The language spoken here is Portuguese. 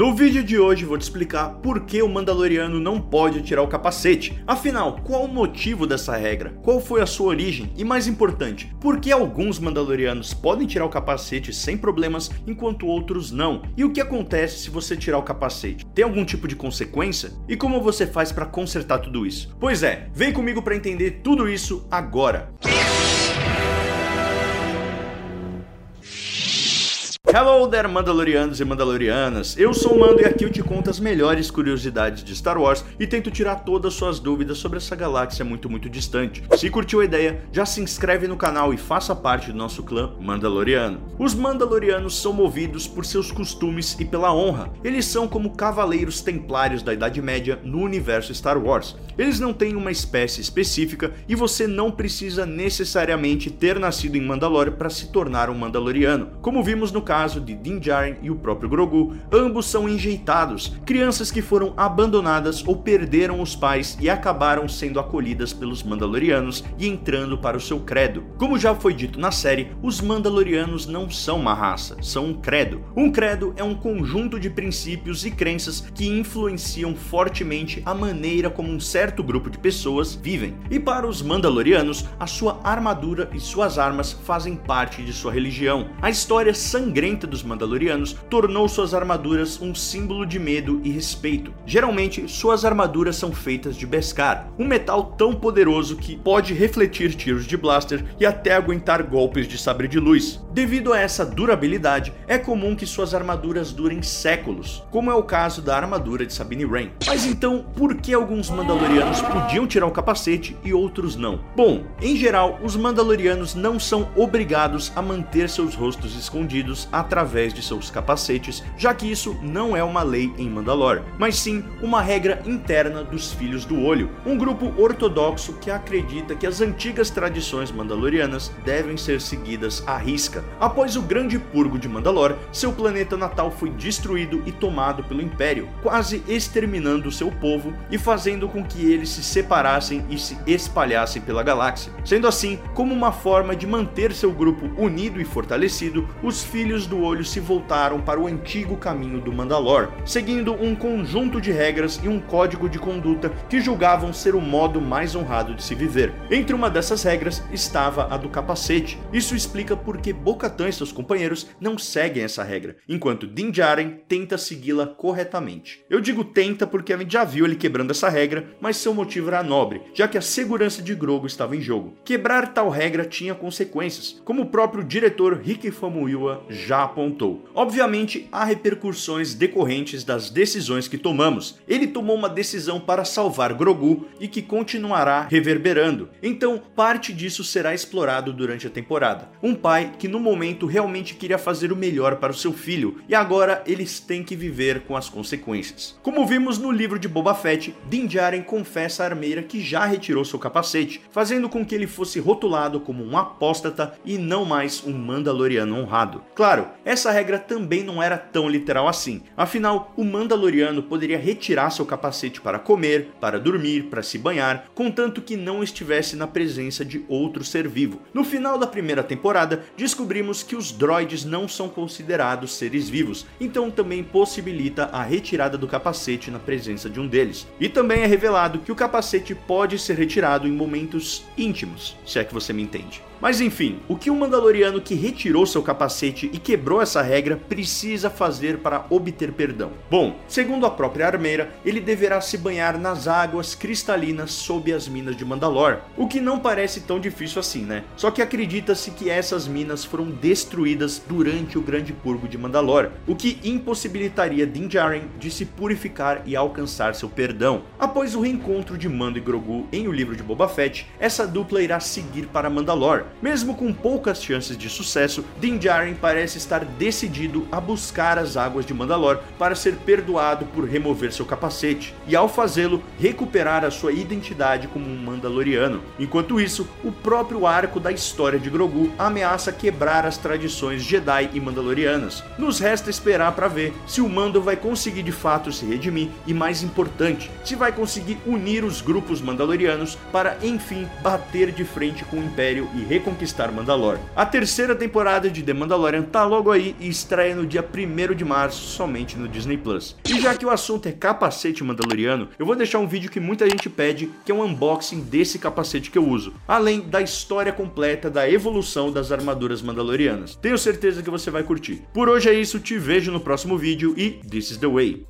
No vídeo de hoje vou te explicar por que o Mandaloriano não pode tirar o capacete. Afinal, qual o motivo dessa regra? Qual foi a sua origem? E mais importante, por que alguns Mandalorianos podem tirar o capacete sem problemas enquanto outros não? E o que acontece se você tirar o capacete? Tem algum tipo de consequência? E como você faz para consertar tudo isso? Pois é, vem comigo para entender tudo isso agora. Hello there, Mandalorianos e Mandalorianas! Eu sou o Mando e aqui eu te conto as melhores curiosidades de Star Wars e tento tirar todas suas dúvidas sobre essa galáxia muito, muito distante. Se curtiu a ideia, já se inscreve no canal e faça parte do nosso clã Mandaloriano. Os Mandalorianos são movidos por seus costumes e pela honra. Eles são como cavaleiros templários da Idade Média no universo Star Wars. Eles não têm uma espécie específica e você não precisa necessariamente ter nascido em Mandalore para se tornar um Mandaloriano, como vimos no caso caso de Din Djarin e o próprio Grogu, ambos são enjeitados, crianças que foram abandonadas ou perderam os pais e acabaram sendo acolhidas pelos Mandalorianos e entrando para o seu credo. Como já foi dito na série, os Mandalorianos não são uma raça, são um credo. Um credo é um conjunto de princípios e crenças que influenciam fortemente a maneira como um certo grupo de pessoas vivem. E para os Mandalorianos, a sua armadura e suas armas fazem parte de sua religião. A história sangrenta dos Mandalorianos tornou suas armaduras um símbolo de medo e respeito. Geralmente, suas armaduras são feitas de Beskar, um metal tão poderoso que pode refletir tiros de blaster e até aguentar golpes de sabre de luz. Devido a essa durabilidade, é comum que suas armaduras durem séculos, como é o caso da armadura de Sabine Wren. Mas então, por que alguns Mandalorianos podiam tirar o capacete e outros não? Bom, em geral, os Mandalorianos não são obrigados a manter seus rostos escondidos através de seus capacetes, já que isso não é uma lei em Mandalore, mas sim uma regra interna dos Filhos do Olho, um grupo ortodoxo que acredita que as antigas tradições mandalorianas devem ser seguidas à risca. Após o grande purgo de Mandalore, seu planeta natal foi destruído e tomado pelo Império, quase exterminando seu povo e fazendo com que eles se separassem e se espalhassem pela galáxia. Sendo assim, como uma forma de manter seu grupo unido e fortalecido, os Filhos do Olho se voltaram para o antigo caminho do Mandalor, seguindo um conjunto de regras e um código de conduta que julgavam ser o modo mais honrado de se viver. Entre uma dessas regras estava a do capacete. Isso explica por que Bo-Katan e seus companheiros não seguem essa regra, enquanto Din Djarin tenta segui-la corretamente. Eu digo tenta porque a gente já viu ele quebrando essa regra, mas seu motivo era nobre, já que a segurança de Grogu estava em jogo. Quebrar tal regra tinha consequências, como o próprio diretor Rick Famuyiwa já apontou. Obviamente, há repercussões decorrentes das decisões que tomamos. Ele tomou uma decisão para salvar Grogu e que continuará reverberando. Então, parte disso será explorado durante a temporada. Um pai que no momento realmente queria fazer o melhor para o seu filho e agora eles têm que viver com as consequências. Como vimos no livro de Boba Fett, Din Djarin confessa a armeira que já retirou seu capacete, fazendo com que ele fosse rotulado como um apóstata e não mais um Mandaloriano honrado. Claro, Essa regra também não era tão literal assim. Afinal, o Mandaloriano poderia retirar seu capacete para comer, para dormir, para se banhar, contanto que não estivesse na presença de outro ser vivo. No final da primeira temporada, descobrimos que os droids não são considerados seres vivos, então também possibilita a retirada do capacete na presença de um deles. E também é revelado que o capacete pode ser retirado em momentos íntimos, se é que você me entende. Mas enfim, o que um Mandaloriano que retirou seu capacete e quebrou essa regra precisa fazer para obter perdão? Bom, segundo a própria armeira, ele deverá se banhar nas águas cristalinas sob as minas de Mandalor, o que não parece tão difícil assim, né? Só que acredita-se que essas minas foram destruídas durante o Grande Purgo de Mandalor, o que impossibilitaria Din Djarin de se purificar e alcançar seu perdão. Após o reencontro de Mando e Grogu em O Livro de Boba Fett, essa dupla irá seguir para Mandalor, mesmo com poucas chances de sucesso, Din Djarin parece estar decidido a buscar as águas de Mandalor para ser perdoado por remover seu capacete, e ao fazê-lo, recuperar a sua identidade como um Mandaloriano. Enquanto isso, o próprio arco da história de Grogu ameaça quebrar as tradições Jedi e Mandalorianas. Nos resta esperar para ver se o Mando vai conseguir de fato se redimir e, mais importante, se vai conseguir unir os grupos Mandalorianos para enfim bater de frente com o Império e reconquistar Mandalor. A terceira temporada de The Mandalorian tá logo aí e estreia no dia 1 de março somente no Disney Plus. E já que o assunto é capacete mandaloriano, eu vou deixar um vídeo que muita gente pede, que é um unboxing desse capacete que eu uso, além da história completa da evolução das armaduras mandalorianas. Tenho certeza que você vai curtir. Por hoje é isso, te vejo no próximo vídeo e this is the way.